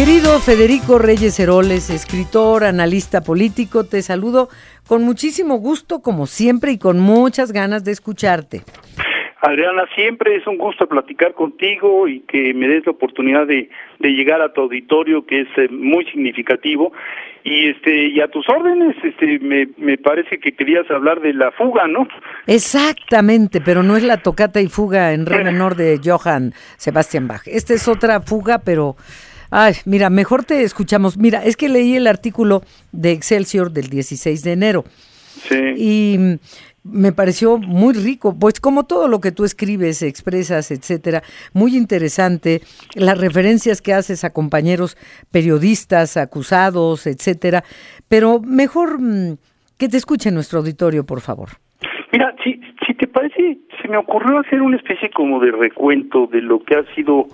Querido Federico Reyes Heroles, escritor, analista político, te saludo con muchísimo gusto, como siempre, y con muchas ganas de escucharte. Adriana, siempre es un gusto platicar contigo y que me des la oportunidad de, llegar a tu auditorio, que es eh, muy significativo. Y este y a tus órdenes, este me, me parece que querías hablar de la fuga, ¿no? Exactamente, pero no es la tocata y fuga en re menor de Johann Sebastian Bach. Esta es otra fuga, pero Ay, mira, mejor te escuchamos. Mira, es que leí el artículo de Excelsior del 16 de enero. Sí. Y me pareció muy rico, pues como todo lo que tú escribes, expresas, etcétera, muy interesante, las referencias que haces a compañeros periodistas, acusados, etcétera, pero mejor mm, que te escuche nuestro auditorio, por favor. Mira, si, si te parece, se me ocurrió hacer una especie como de recuento de lo que ha sido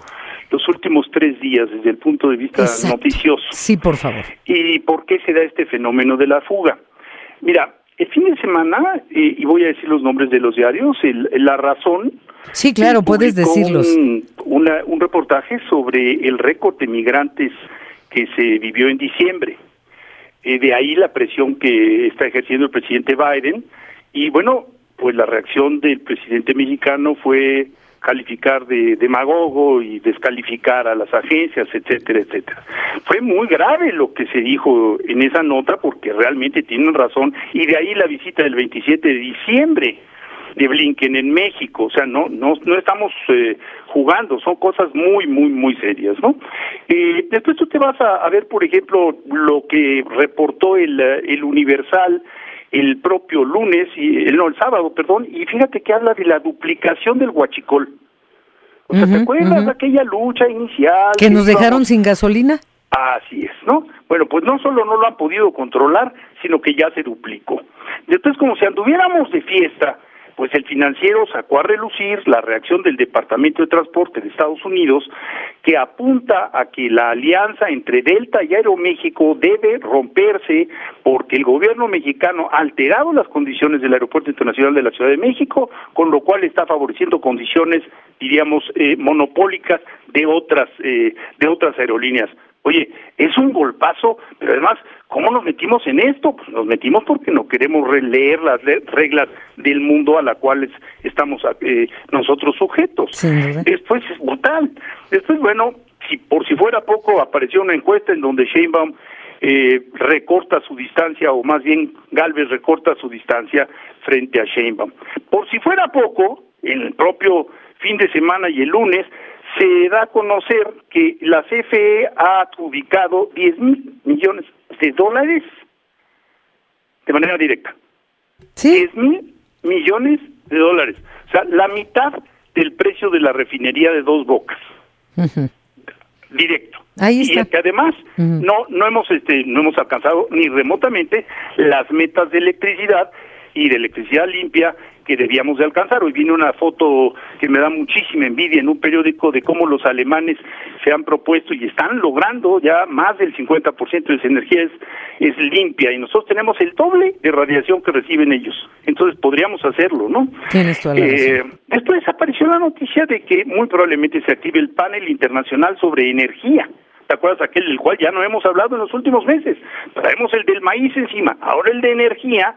los últimos tres días desde el punto de vista noticioso. Sí, por favor. ¿Y por qué se da este fenómeno de la fuga? Mira, el fin de semana, eh, y voy a decir los nombres de los diarios, La Razón. Sí, claro, puedes decirlos. Un, un reportaje sobre el récord de migrantes que se vivió en diciembre. Eh, de ahí la presión que está ejerciendo el presidente Biden. Y bueno, pues la reacción del presidente mexicano fue calificar de demagogo y descalificar a las agencias, etcétera, etcétera. Fue muy grave lo que se dijo en esa nota porque realmente tienen razón y de ahí la visita del 27 de diciembre de Blinken en México, o sea, no no no estamos eh, jugando, son cosas muy muy muy serias, ¿no? Eh, después tú te vas a, a, ver, por ejemplo, lo que reportó el, el Universal el propio lunes, y el, no, el sábado, perdón, y fíjate que habla de la duplicación del huachicol. O sea, ¿te acuerdas de aquella lucha inicial? ¿Que nos dejaron sin gasolina? Así es, ¿no? Bueno, pues no solo no lo han podido controlar, sino que ya se duplicó. Entonces, como si anduviéramos de fiesta, pues el financiero sacó a relucir la reacción del Departamento de Transporte de Estados Unidos que apunta a que la alianza entre Delta y Aeroméxico debe romperse porque el gobierno mexicano ha alterado las condiciones del Aeropuerto Internacional de la Ciudad de México, con lo cual está favoreciendo condiciones, diríamos, eh, monopólicas de otras eh, de otras aerolíneas. Oye, es un golpazo, pero además, ¿cómo nos metimos en esto? Pues nos metimos porque no queremos releer las reglas del mundo a las cuales estamos eh, nosotros sujetos. Después es brutal. Después, bueno, si por si fuera poco, apareció una encuesta en donde Sheinbaum eh, recorta su distancia, o más bien Galvez recorta su distancia frente a Sheinbaum. Por si fuera poco, en el propio fin de semana y el lunes, se da a conocer que la CFE ha adjudicado 10 mil millones de dólares de manera directa. ¿Sí? 10 mil millones de dólares. O sea, la mitad del precio de la refinería de dos bocas. Directo. Ahí está. Y que además no no hemos este no hemos alcanzado ni remotamente las metas de electricidad y de electricidad limpia que debíamos de alcanzar. Hoy viene una foto que me da muchísima envidia en un periódico de cómo los alemanes se han propuesto y están logrando ya más del 50% de su energía es, es limpia y nosotros tenemos el doble de radiación que reciben ellos. Entonces podríamos hacerlo, ¿no? Tienes toda la eh, después apareció la noticia de que muy probablemente se active el panel internacional sobre energía. ¿Te acuerdas aquel del cual ya no hemos hablado en los últimos meses? Traemos el del maíz encima, ahora el de energía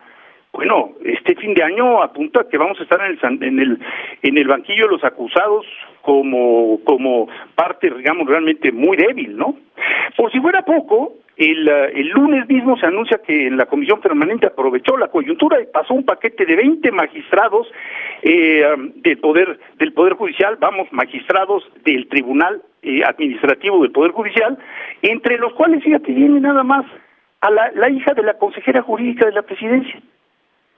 bueno, este fin de año apunta que vamos a estar en el en el en el banquillo de los acusados como como parte digamos realmente muy débil, ¿no? Por si fuera poco, el, el lunes mismo se anuncia que en la comisión permanente aprovechó la coyuntura y pasó un paquete de 20 magistrados eh, del poder del poder judicial, vamos, magistrados del tribunal eh, administrativo del poder judicial, entre los cuales fíjate viene nada más a la, la hija de la consejera jurídica de la presidencia.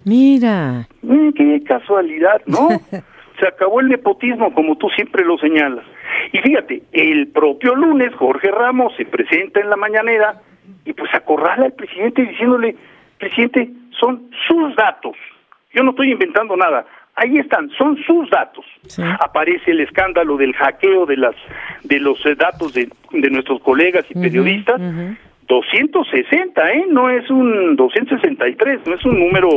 Mira. qué casualidad, ¿no? Se acabó el nepotismo, como tú siempre lo señalas. Y fíjate, el propio lunes Jorge Ramos se presenta en la mañanera y pues acorrala al presidente diciéndole, presidente, son sus datos. Yo no estoy inventando nada. Ahí están, son sus datos. Aparece el escándalo del hackeo de las de los eh, datos de, de nuestros colegas y periodistas. 260, ¿eh? No es un 263, no es un número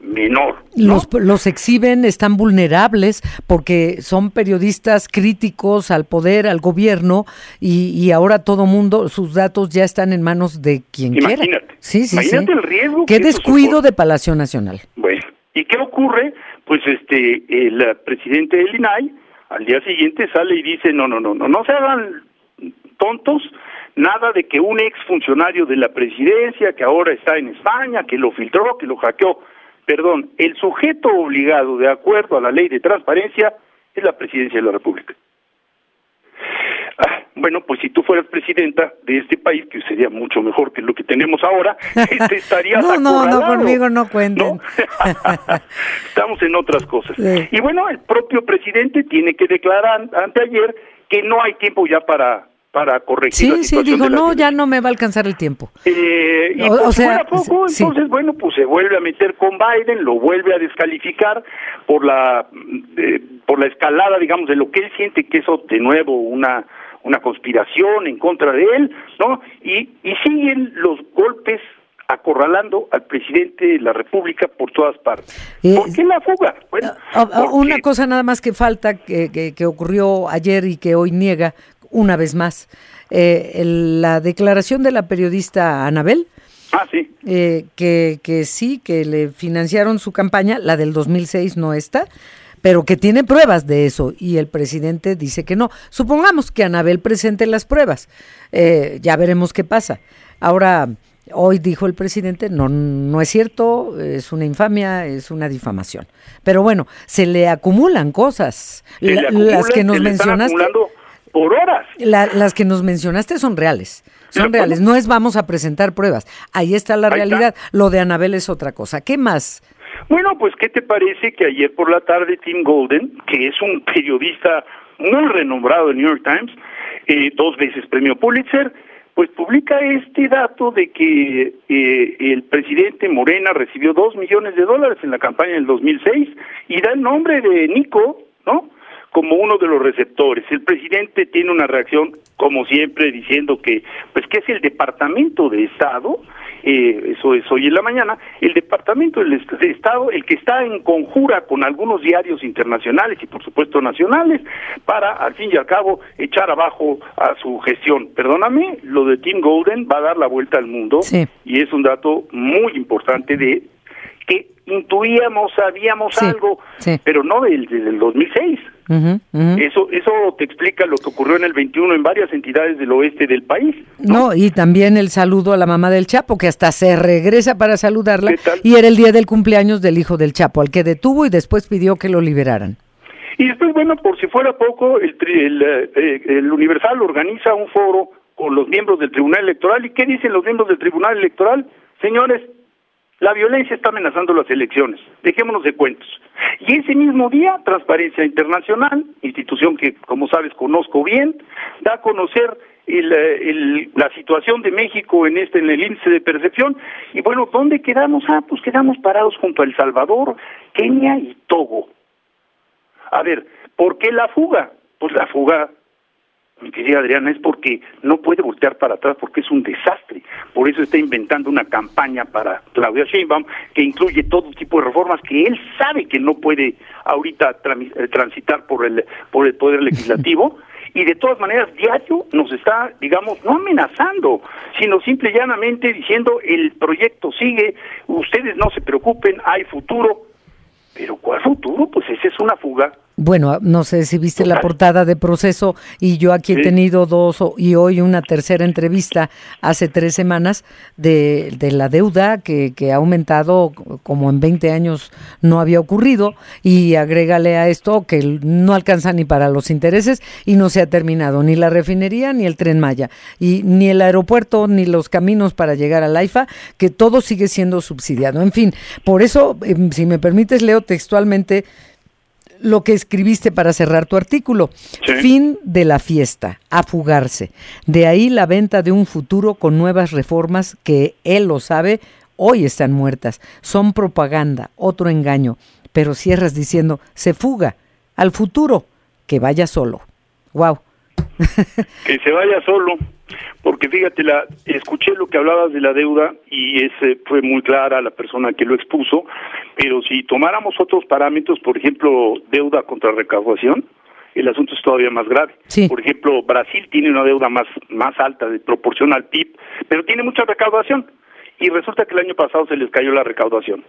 menor. Los, los exhiben, están vulnerables porque son periodistas críticos al poder, al gobierno y, y ahora todo mundo, sus datos ya están en manos de quien Imagínate. quiera. Sí, sí, Imagínate sí. el riesgo. Qué descuido de Palacio Nacional. Bueno, ¿y qué ocurre? Pues este, el eh, presidente del INAI al día siguiente sale y dice, no, no, no, no, no se hagan tontos, nada de que un ex funcionario de la presidencia que ahora está en España, que lo filtró, que lo hackeó, perdón, el sujeto obligado de acuerdo a la ley de transparencia es la presidencia de la República. Ah, bueno, pues si tú fueras presidenta de este país, que sería mucho mejor que lo que tenemos ahora, te estarías No, no, no, conmigo no cuenten. ¿no? Estamos en otras cosas. Sí. Y bueno, el propio presidente tiene que declarar anteayer que no hay tiempo ya para para corregir la Sí, sí, dijo, no, violencia". ya no me va a alcanzar el tiempo. Eh, y O- sea, fuera poco, sí. entonces, bueno, pues se vuelve a meter con Biden, lo vuelve a descalificar por la eh, por la escalada, digamos, de lo que él siente que es de nuevo una una conspiración en contra de él, ¿no? Y, y siguen los golpes acorralando al presidente de la República por todas partes. Eh, ¿Por qué la fuga? Bueno, Ah, ah, porque- Una cosa nada más que falta, que, que- que ocurrió ayer y que hoy niega una vez más. Eh, el- la declaración de la periodista Anabel, Ah, sí. eh, que, que sí, que le financiaron su campaña, la del 2006 no está, pero que tiene pruebas de eso y el presidente dice que no. Supongamos que Anabel presente las pruebas, eh, ya veremos qué pasa. Ahora, hoy dijo el presidente, no, no es cierto, es una infamia, es una difamación. Pero bueno, se le acumulan cosas. Le acumulan, las que nos mencionaste. acumulando por horas. La- las que nos mencionaste son reales. Son reales. No es vamos a presentar pruebas. Ahí está la Ahí realidad. Lo de Anabel es otra cosa. ¿Qué más? Bueno, pues ¿qué te parece que ayer por la tarde Tim Golden, que es un periodista muy renombrado del New York Times, eh, dos veces premio Pulitzer, pues publica este dato de que eh, el presidente Morena recibió dos millones de dólares en la campaña del 2006 y da el nombre de Nico, ¿no? Como uno de los receptores. El presidente tiene una reacción, como siempre, diciendo que, pues que es el Departamento de Estado, eh, eso es hoy en la mañana, el Departamento de Estado, el que está en conjura con algunos diarios internacionales y por supuesto nacionales, para al fin y al cabo echar abajo a su gestión. Perdóname, lo de Tim Golden va a dar la vuelta al mundo Sí. y es un dato muy importante de que intuíamos, sabíamos Sí, algo, sí. pero no del, del 2006. Eso, eso te explica lo que ocurrió en el 21 en varias entidades del oeste del país. No, y también el saludo a la mamá del Chapo, que hasta se regresa para saludarla. Y era el día del cumpleaños del hijo del Chapo, al que detuvo y después pidió que lo liberaran. Y después, bueno, por si fuera poco, el, el, eh, el Universal organiza un foro con los miembros del Tribunal Electoral. ¿Y qué dicen los miembros del Tribunal Electoral? Señores, la violencia está amenazando las elecciones. Dejémonos de cuentos. Y ese mismo día, Transparencia Internacional, institución que, como sabes, conozco bien, da a conocer eh, el- la situación de México en este en el índice de percepción. Y bueno, ¿dónde quedamos? Ah, pues quedamos parados junto a El Salvador, Kenia y Togo. A ver, ¿por qué la fuga? Pues la fuga, mi querida Adriana, es porque no puede voltear para atrás porque es un desastre. Por eso está inventando una campaña para Claudia Sheinbaum que incluye todo tipo de reformas que él sabe que no puede ahorita eh, transitar por el por el poder legislativo y de todas maneras diario nos está, digamos, no amenazando, sino simple y llanamente diciendo el proyecto sigue, ustedes no se preocupen, hay futuro. Pero ¿cuál futuro? Pues esa es una fuga. Bueno, no sé si viste la portada de proceso y yo aquí he tenido dos y hoy una tercera entrevista hace tres semanas de, de la deuda que, que ha aumentado como en 20 años no había ocurrido y agrégale a esto que no alcanza ni para los intereses y no se ha terminado ni la refinería ni el tren Maya y ni el aeropuerto ni los caminos para llegar al AIFA que todo sigue siendo subsidiado. En fin, por eso, em, si me permites, leo textualmente lo que escribiste para cerrar tu artículo. Sí. Fin de la fiesta, a fugarse. De ahí la venta de un futuro con nuevas reformas que él lo sabe, hoy están muertas. Son propaganda, otro engaño. Pero cierras diciendo, se fuga al futuro, que vaya solo. Wow. que se vaya solo, porque fíjate, la, escuché lo que hablabas de la deuda y ese fue muy clara la persona que lo expuso, pero si tomáramos otros parámetros, por ejemplo, deuda contra recaudación, el asunto es todavía más grave. Por ejemplo, Brasil tiene una deuda más, más alta de proporción al PIB, pero tiene mucha recaudación y resulta que el año pasado se les cayó la recaudación.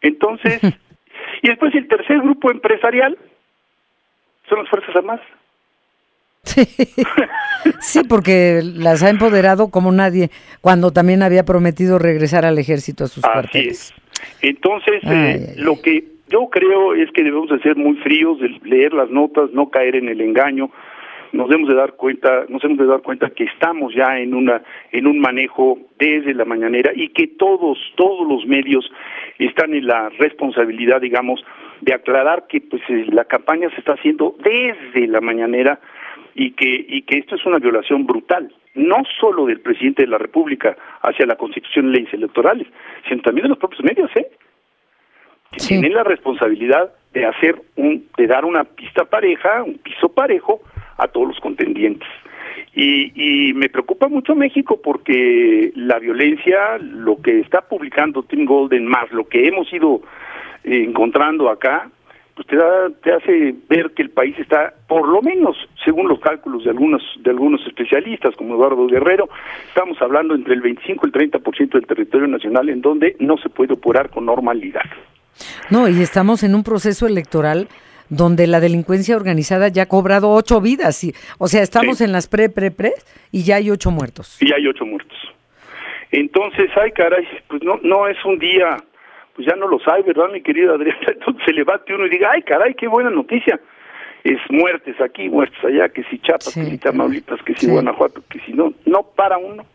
Entonces, y después el tercer grupo empresarial son las Fuerzas Armadas. Sí. porque las ha empoderado como nadie, cuando también había prometido regresar al ejército a sus cuarteles. Entonces, eh, lo que yo creo es que debemos de ser muy fríos, de leer las notas, no caer en el engaño. Nos debemos de dar cuenta, nos debemos de dar cuenta que estamos ya en una en un manejo desde la mañanera y que todos todos los medios están en la responsabilidad, digamos, de aclarar que pues eh, la campaña se está haciendo desde la mañanera y que y que esto es una violación brutal, no solo del presidente de la República hacia la Constitución y leyes electorales, sino también de los propios medios, ¿eh? tienen la responsabilidad de hacer un, de dar una pista pareja, un piso parejo a todos los contendientes. Y, y me preocupa mucho México porque la violencia, lo que está publicando Tim Golden, más lo que hemos ido eh, encontrando acá, pues te, da, te hace ver que el país está, por lo menos, según los cálculos de algunos, de algunos especialistas, como Eduardo Guerrero, estamos hablando entre el 25 y el 30% del territorio nacional en donde no se puede operar con normalidad. No, y estamos en un proceso electoral donde la delincuencia organizada ya ha cobrado ocho vidas. Y, o sea, estamos en las pre, pre, pre y ya hay ocho muertos. Y hay ocho muertos. Entonces, ay, caray, pues no, no es un día, pues ya no lo sabe, ¿verdad, mi querida Adriana? Entonces se levante uno y diga, ay, caray, qué buena noticia. Es muertes aquí, muertes allá, que si Chiapas, que si Tamaulipas, que si Guanajuato, que si no, no para uno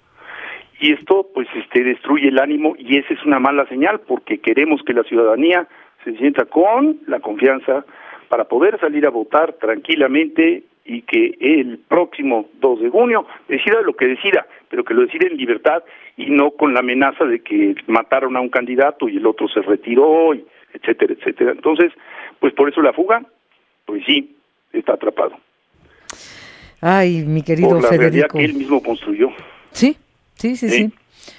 y esto pues este destruye el ánimo y esa es una mala señal porque queremos que la ciudadanía se sienta con la confianza para poder salir a votar tranquilamente y que el próximo 2 de junio decida lo que decida, pero que lo decida en libertad y no con la amenaza de que mataron a un candidato y el otro se retiró, y etcétera, etcétera. Entonces, pues por eso la fuga, pues sí, está atrapado. Ay, mi querido por la Federico. que él mismo construyó. Sí, Sí, sí, sí.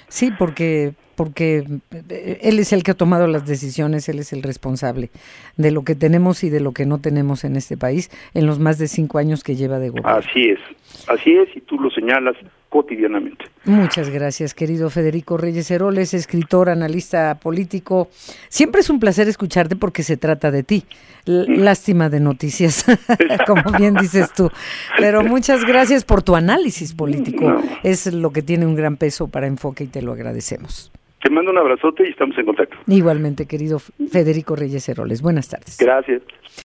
Sí, porque, porque eh, él es el que ha tomado las decisiones, él es el responsable de lo que tenemos y de lo que no tenemos en este país en los más de cinco años que lleva de gobierno. Así es, así es, y tú lo señalas cotidianamente. Muchas gracias, querido Federico Reyes Heroles, escritor, analista político. Siempre es un placer escucharte porque se trata de ti. lástima de noticias, como bien dices tú. Pero muchas gracias por tu análisis político. Es lo que tiene un gran peso para Enfoque y te lo agradecemos. Te mando un abrazote y estamos en contacto. Igualmente, querido Federico Reyes Heroles. Buenas tardes. Gracias.